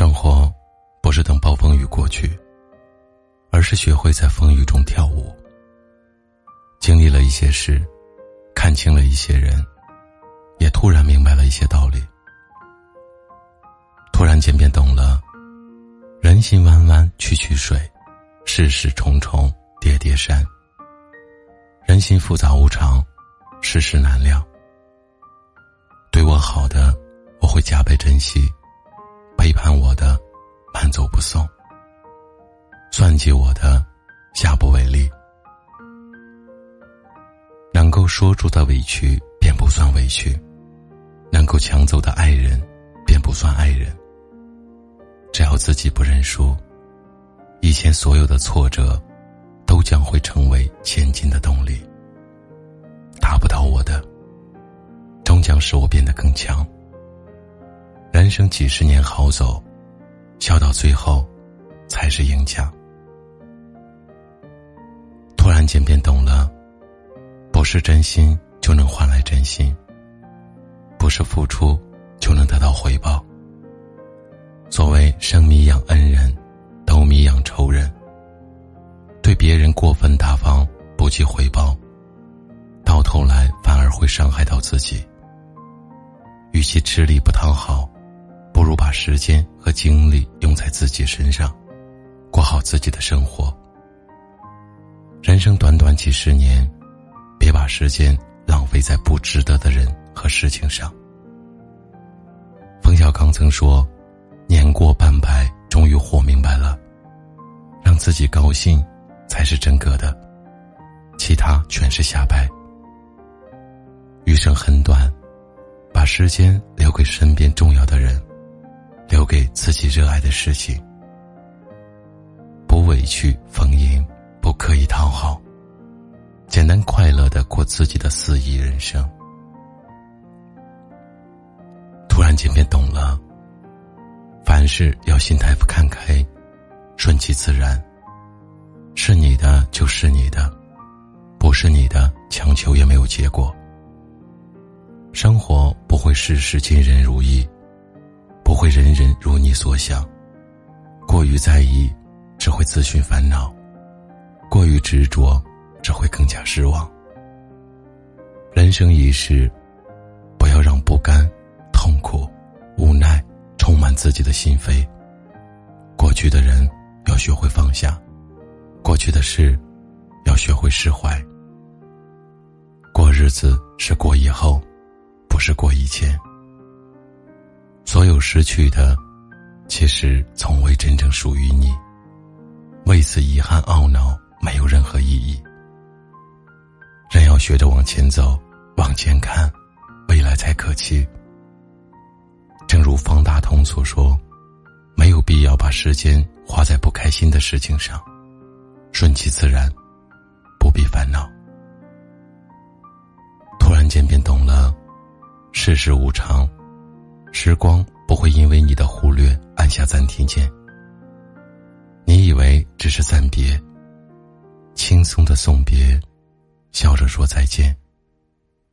生活不是等暴风雨过去，而是学会在风雨中跳舞。经历了一些事，看清了一些人，也突然明白了一些道理。突然间便懂了，人心弯弯曲曲水，世事重重叠叠山。人心复杂无常，世事难料。对我好的，我会加倍珍惜。背叛我的，慢走不送；算计我的，下不为例。能够说出的委屈，便不算委屈；能够抢走的爱人，便不算爱人。只要自己不认输，以前所有的挫折，都将会成为前进的动力。打不倒我的，终将使我变得更强。人生几十年好走，笑到最后，才是赢家。突然间便懂了，不是真心就能换来真心，不是付出就能得到回报。所谓生米养恩人，斗米养仇人。对别人过分大方，不计回报，到头来反而会伤害到自己。与其吃力不讨好。不如把时间和精力用在自己身上，过好自己的生活。人生短短几十年，别把时间浪费在不值得的人和事情上。冯小刚曾说：“年过半百，终于活明白了，让自己高兴才是真格的，其他全是瞎掰。”余生很短，把时间留给身边重要的人。留给自己热爱的事情，不委屈逢迎，不刻意讨好，简单快乐的过自己的肆意人生。突然间便懂了，凡事要心态不看开，顺其自然。是你的就是你的，不是你的强求也没有结果。生活不会事事尽人如意。不会人人如你所想，过于在意，只会自寻烦恼；过于执着，只会更加失望。人生一世，不要让不甘、痛苦、无奈充满自己的心扉。过去的人要学会放下，过去的事要学会释怀。过日子是过以后，不是过以前。所有失去的，其实从未真正属于你。为此遗憾懊恼，没有任何意义。人要学着往前走，往前看，未来才可期。正如方大同所说：“没有必要把时间花在不开心的事情上，顺其自然，不必烦恼。”突然间便懂了，世事无常。时光不会因为你的忽略按下暂停键。你以为只是暂别，轻松的送别，笑着说再见，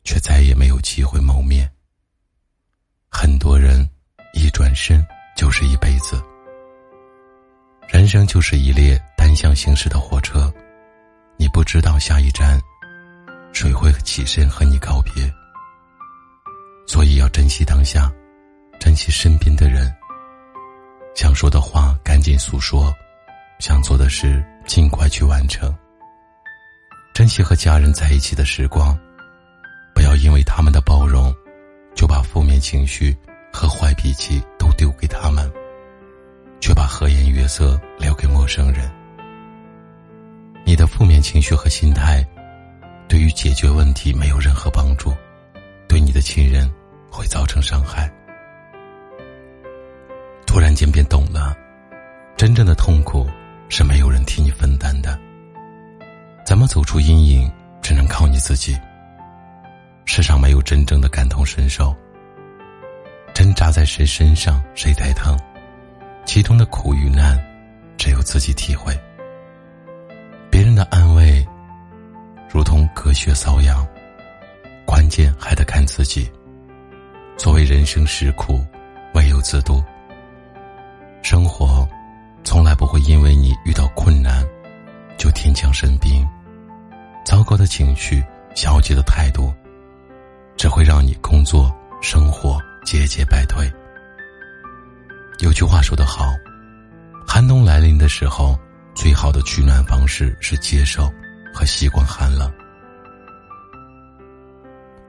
却再也没有机会谋面。很多人一转身就是一辈子。人生就是一列单向行驶的火车，你不知道下一站谁会起身和你告别，所以要珍惜当下。珍惜身边的人，想说的话赶紧诉说，想做的事尽快去完成。珍惜和家人在一起的时光，不要因为他们的包容，就把负面情绪和坏脾气都丢给他们，却把和颜悦色留给陌生人。你的负面情绪和心态，对于解决问题没有任何帮助，对你的亲人会造成伤害。突然间便懂了，真正的痛苦是没有人替你分担的。怎么走出阴影，只能靠你自己。世上没有真正的感同身受，针扎在谁身上谁才疼，其中的苦与难，只有自己体会。别人的安慰，如同隔靴搔痒，关键还得看自己。所谓人生实苦，唯有自度。生活从来不会因为你遇到困难就天降神兵，糟糕的情绪、消极的态度，只会让你工作生活节节败退。有句话说得好，寒冬来临的时候，最好的取暖方式是接受和习惯寒冷。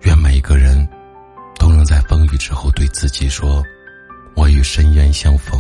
愿每一个人都能在风雨之后对自己说：“我与深渊相逢。”